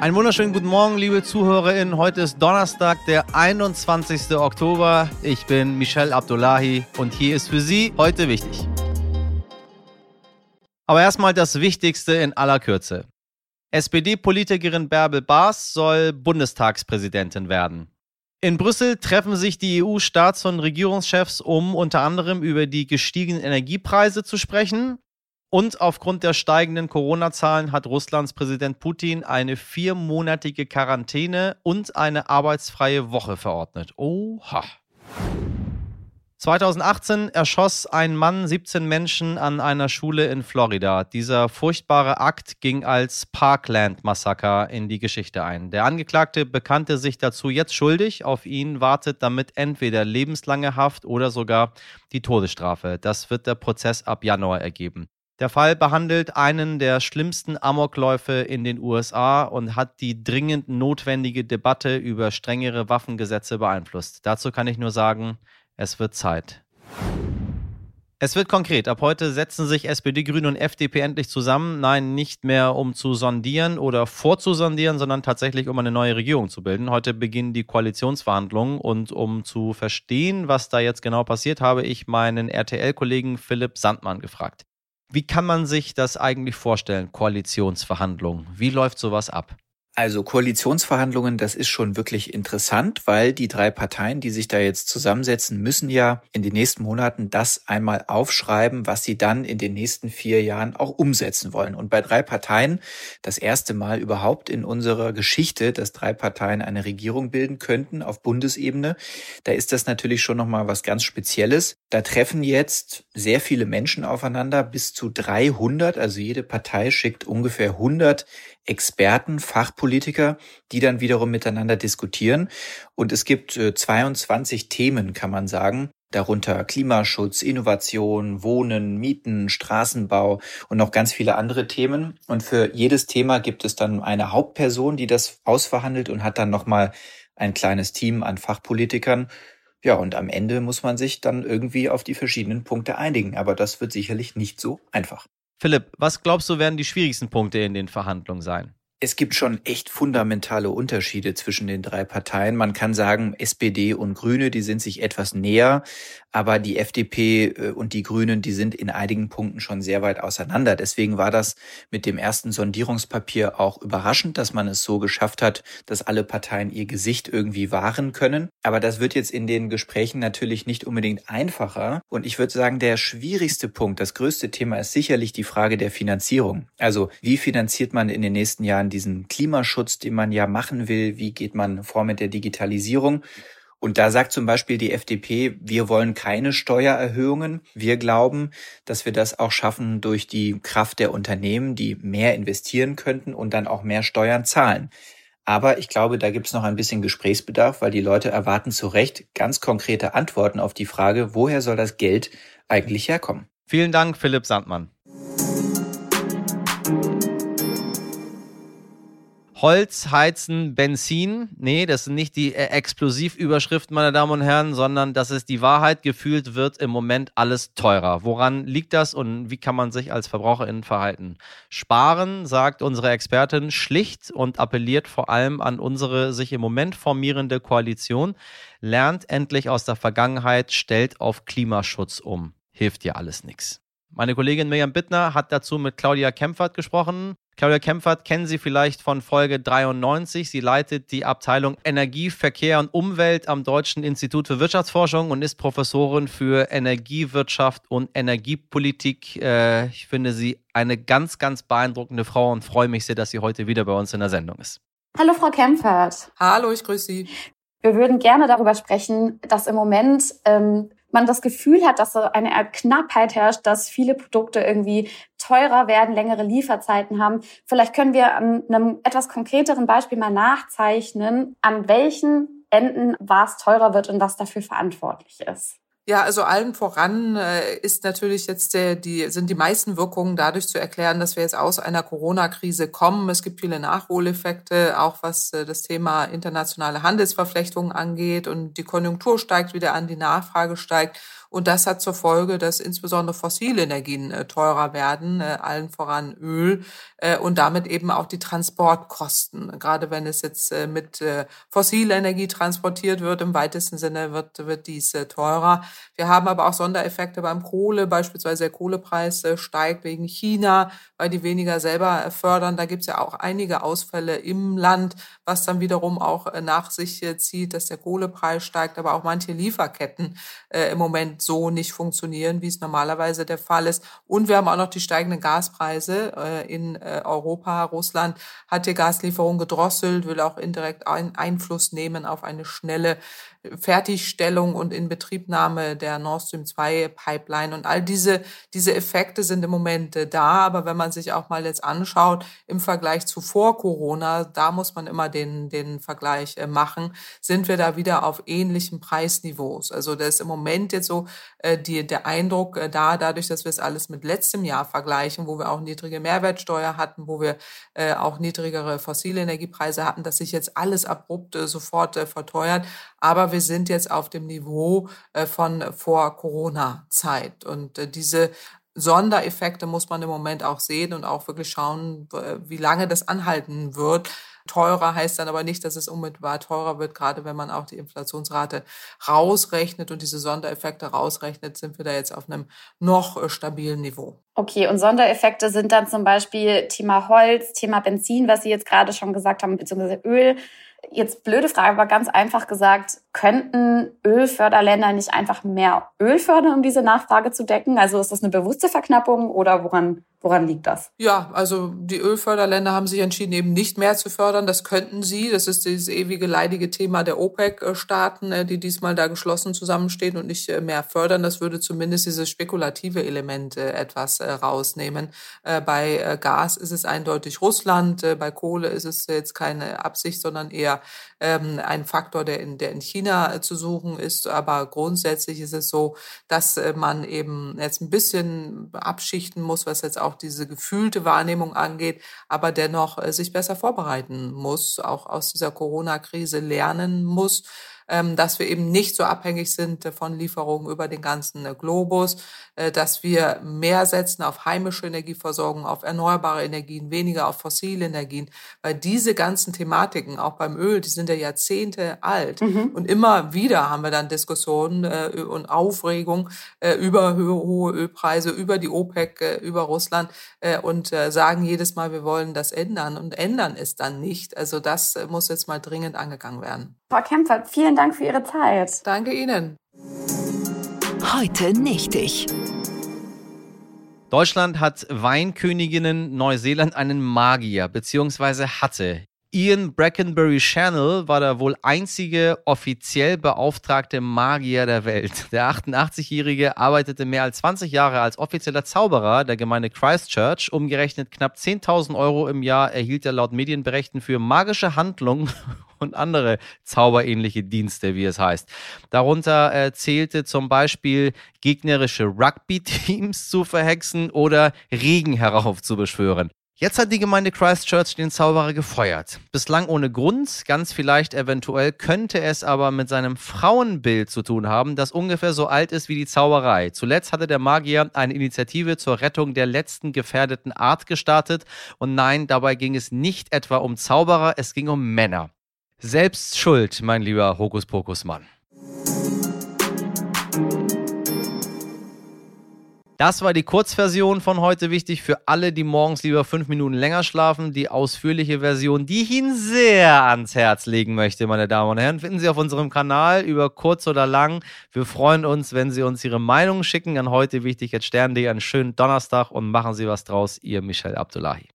Einen wunderschönen guten Morgen, liebe ZuhörerInnen. Heute ist Donnerstag, der 21. Oktober. Ich bin Michel Abdullahi und hier ist für Sie heute wichtig. Aber erstmal das Wichtigste in aller Kürze. SPD-Politikerin Bärbel Baas soll Bundestagspräsidentin werden. In Brüssel treffen sich die EU-Staats- und Regierungschefs, um unter anderem über die gestiegenen Energiepreise zu sprechen und aufgrund der steigenden Corona-Zahlen hat Russlands Präsident Putin eine viermonatige Quarantäne und eine arbeitsfreie Woche verordnet. Oha. 2018 erschoss ein Mann 17 Menschen an einer Schule in Florida. Dieser furchtbare Akt ging als Parkland-Massaker in die Geschichte ein. Der Angeklagte bekannte sich dazu jetzt schuldig. Auf ihn wartet damit entweder lebenslange Haft oder sogar die Todesstrafe. Das wird der Prozess ab Januar ergeben. Der Fall behandelt einen der schlimmsten Amokläufe in den USA und hat die dringend notwendige Debatte über strengere Waffengesetze beeinflusst. Dazu kann ich nur sagen, es wird Zeit. Es wird konkret. Ab heute setzen sich SPD, Grüne und FDP endlich zusammen. Nein, nicht mehr um zu sondieren oder vorzusondieren, sondern tatsächlich um eine neue Regierung zu bilden. Heute beginnen die Koalitionsverhandlungen und um zu verstehen, was da jetzt genau passiert, habe ich meinen RTL-Kollegen Philipp Sandmann gefragt. Wie kann man sich das eigentlich vorstellen, Koalitionsverhandlungen? Wie läuft sowas ab? Also Koalitionsverhandlungen, das ist schon wirklich interessant, weil die drei Parteien, die sich da jetzt zusammensetzen, müssen ja in den nächsten Monaten das einmal aufschreiben, was sie dann in den nächsten vier Jahren auch umsetzen wollen. Und bei drei Parteien, das erste Mal überhaupt in unserer Geschichte, dass drei Parteien eine Regierung bilden könnten auf Bundesebene, da ist das natürlich schon nochmal was ganz Spezielles. Da treffen jetzt sehr viele Menschen aufeinander, bis zu 300, also jede Partei schickt ungefähr 100 Experten, Fachpolitiker, die dann wiederum miteinander diskutieren. Und es gibt 22 äh, Themen, kann man sagen, darunter Klimaschutz, Innovation, Wohnen, Mieten, Straßenbau und noch ganz viele andere Themen. Und für jedes Thema gibt es dann eine Hauptperson, die das ausverhandelt und hat dann nochmal ein kleines Team an Fachpolitikern. Ja, und am Ende muss man sich dann irgendwie auf die verschiedenen Punkte einigen. Aber das wird sicherlich nicht so einfach. Philipp, was glaubst du werden die schwierigsten Punkte in den Verhandlungen sein? Es gibt schon echt fundamentale Unterschiede zwischen den drei Parteien. Man kann sagen, SPD und Grüne, die sind sich etwas näher, aber die FDP äh, und die Grünen, die sind in einigen Punkten schon sehr weit auseinander. Deswegen war das mit dem ersten Sondierungspapier auch überraschend, dass man es so geschafft hat, dass alle Parteien ihr Gesicht irgendwie wahren können. Aber das wird jetzt in den Gesprächen natürlich nicht unbedingt einfacher. Und ich würde sagen, der schwierigste Punkt, das größte Thema ist sicherlich die Frage der Finanzierung. Also wie finanziert man in den nächsten Jahren diesen Klimaschutz, den man ja machen will? Wie geht man vor mit der Digitalisierung? Und da sagt zum Beispiel die FDP, wir wollen keine Steuererhöhungen. Wir glauben, dass wir das auch schaffen durch die Kraft der Unternehmen, die mehr investieren könnten und dann auch mehr Steuern zahlen. Aber ich glaube, da gibt es noch ein bisschen Gesprächsbedarf, weil die Leute erwarten zu Recht ganz konkrete Antworten auf die Frage, woher soll das Geld eigentlich herkommen? Vielen Dank, Philipp Sandmann. Holz, Heizen, Benzin. Nee, das sind nicht die äh, Explosivüberschriften, meine Damen und Herren, sondern das ist die Wahrheit. Gefühlt wird im Moment alles teurer. Woran liegt das und wie kann man sich als VerbraucherInnen verhalten? Sparen, sagt unsere Expertin, schlicht und appelliert vor allem an unsere sich im Moment formierende Koalition. Lernt endlich aus der Vergangenheit, stellt auf Klimaschutz um. Hilft ja alles nichts. Meine Kollegin Miriam Bittner hat dazu mit Claudia Kempfert gesprochen. Claudia Kempfert kennen Sie vielleicht von Folge 93. Sie leitet die Abteilung Energie, Verkehr und Umwelt am Deutschen Institut für Wirtschaftsforschung und ist Professorin für Energiewirtschaft und Energiepolitik. Äh, ich finde sie eine ganz, ganz beeindruckende Frau und freue mich sehr, dass sie heute wieder bei uns in der Sendung ist. Hallo, Frau Kempfert. Hallo, ich grüße Sie. Wir würden gerne darüber sprechen, dass im Moment ähm, man das Gefühl hat, dass so eine Art Knappheit herrscht, dass viele Produkte irgendwie teurer werden, längere Lieferzeiten haben. Vielleicht können wir an einem etwas konkreteren Beispiel mal nachzeichnen, an welchen Enden was teurer wird und was dafür verantwortlich ist. Ja, also allen voran äh, ist natürlich jetzt der, die, sind die meisten Wirkungen dadurch zu erklären, dass wir jetzt aus einer Corona-Krise kommen. Es gibt viele Nachholeffekte, auch was äh, das Thema internationale Handelsverflechtungen angeht und die Konjunktur steigt wieder an, die Nachfrage steigt. Und das hat zur Folge, dass insbesondere fossile Energien äh, teurer werden, äh, allen voran Öl äh, und damit eben auch die Transportkosten. Gerade wenn es jetzt mit fossiler Energie transportiert wird, im weitesten Sinne wird, wird dies teurer. Wir haben aber auch Sondereffekte beim Kohle, beispielsweise der Kohlepreis steigt wegen China, weil die weniger selber fördern. Da gibt es ja auch einige Ausfälle im Land, was dann wiederum auch äh, nach sich äh, zieht, dass der Kohlepreis steigt, aber auch manche Lieferketten äh, im Moment so nicht funktionieren, wie es normalerweise der Fall ist. Und wir haben auch noch die steigenden Gaspreise äh, in äh, Europa. Russland hat die Gaslieferung gedrosselt, will auch indirekt Einfluss nehmen auf eine schnelle Fertigstellung und Inbetriebnahme der Nord Stream 2 Pipeline und all diese, diese Effekte sind im Moment äh, da. Aber wenn man sich auch mal jetzt anschaut im Vergleich zu vor Corona, da muss man immer den, den Vergleich äh, machen, sind wir da wieder auf ähnlichen Preisniveaus. Also da ist im Moment jetzt so äh, die, der Eindruck äh, da, dadurch, dass wir es alles mit letztem Jahr vergleichen, wo wir auch niedrige Mehrwertsteuer hatten, wo wir äh, auch niedrigere fossile Energiepreise hatten, dass sich jetzt alles abrupt äh, sofort verteuert. Aber wir sind jetzt auf dem Niveau äh, von vor Corona-Zeit. Und äh, diese Sondereffekte muss man im Moment auch sehen und auch wirklich schauen, wie lange das anhalten wird. Teurer heißt dann aber nicht, dass es unmittelbar teurer wird, gerade wenn man auch die Inflationsrate rausrechnet und diese Sondereffekte rausrechnet, sind wir da jetzt auf einem noch äh, stabilen Niveau. Okay, und Sondereffekte sind dann zum Beispiel Thema Holz, Thema Benzin, was Sie jetzt gerade schon gesagt haben, beziehungsweise Öl. Jetzt blöde Frage, aber ganz einfach gesagt, könnten Ölförderländer nicht einfach mehr Öl fördern, um diese Nachfrage zu decken? Also ist das eine bewusste Verknappung oder woran, woran liegt das? Ja, also die Ölförderländer haben sich entschieden, eben nicht mehr zu fördern. Das könnten sie. Das ist dieses ewige leidige Thema der OPEC-Staaten, äh, die diesmal da geschlossen zusammenstehen und nicht äh, mehr fördern. Das würde zumindest dieses spekulative Element äh, etwas rausnehmen. Bei Gas ist es eindeutig Russland, bei Kohle ist es jetzt keine Absicht, sondern eher ähm, ein Faktor, der in, der in China äh, zu suchen ist. Aber grundsätzlich ist es so, dass äh, man eben jetzt ein bisschen abschichten muss, was jetzt auch diese gefühlte Wahrnehmung angeht, aber dennoch äh, sich besser vorbereiten muss, auch aus dieser Corona-Krise lernen muss dass wir eben nicht so abhängig sind von Lieferungen über den ganzen äh, Globus, äh, dass wir mehr setzen auf heimische Energieversorgung, auf erneuerbare Energien, weniger auf fossile Energien, weil diese ganzen Thematiken, auch beim Öl, die sind ja Jahrzehnte alt mhm. und immer wieder haben wir dann Diskussionen äh, und Aufregung über hohe Ölpreise, über die OPEC, über Russland und sagen jedes Mal, wir wollen das ändern und ändern es dann nicht. Also das muss jetzt mal dringend angegangen werden. Frau Kempfert, vielen Dank für Ihre Zeit. Danke Ihnen. Heute nicht ich. Deutschland hat Weinköniginnen, Neuseeland einen Magier, beziehungsweise hatte. Ian Brackenbury Channel war der wohl einzige offiziell beauftragte Magier der Welt. Der 88-Jährige arbeitete mehr als 20 Jahre als offizieller Zauberer der Gemeinde Christchurch. Umgerechnet knapp 10.000 Euro im Jahr erhielt er laut Medienberichten für magische Handlungen und andere zauberähnliche Dienste, wie es heißt. Darunter äh, zählte zum Beispiel gegnerische Rugby-Teams zu verhexen oder Regen heraufzubeschwören. Jetzt hat die Gemeinde Christchurch den Zauberer gefeuert. Bislang ohne Grund, ganz vielleicht eventuell könnte es aber mit seinem Frauenbild zu tun haben, das ungefähr so alt ist wie die Zauberei. Zuletzt hatte der Magier eine Initiative zur Rettung der letzten gefährdeten Art gestartet und nein, dabei ging es nicht etwa um Zauberer, es ging um Männer. Selbst schuld, mein lieber Hokuspokus-Mann. Das war die Kurzversion von heute wichtig für alle, die morgens lieber fünf Minuten länger schlafen. Die ausführliche Version, die ich Ihnen sehr ans Herz legen möchte, meine Damen und Herren, finden Sie auf unserem Kanal über kurz oder lang. Wir freuen uns, wenn Sie uns Ihre Meinung schicken an heute wichtig jetzt Stern.de. Einen schönen Donnerstag und machen Sie was draus. Ihr Michel Abdullahi.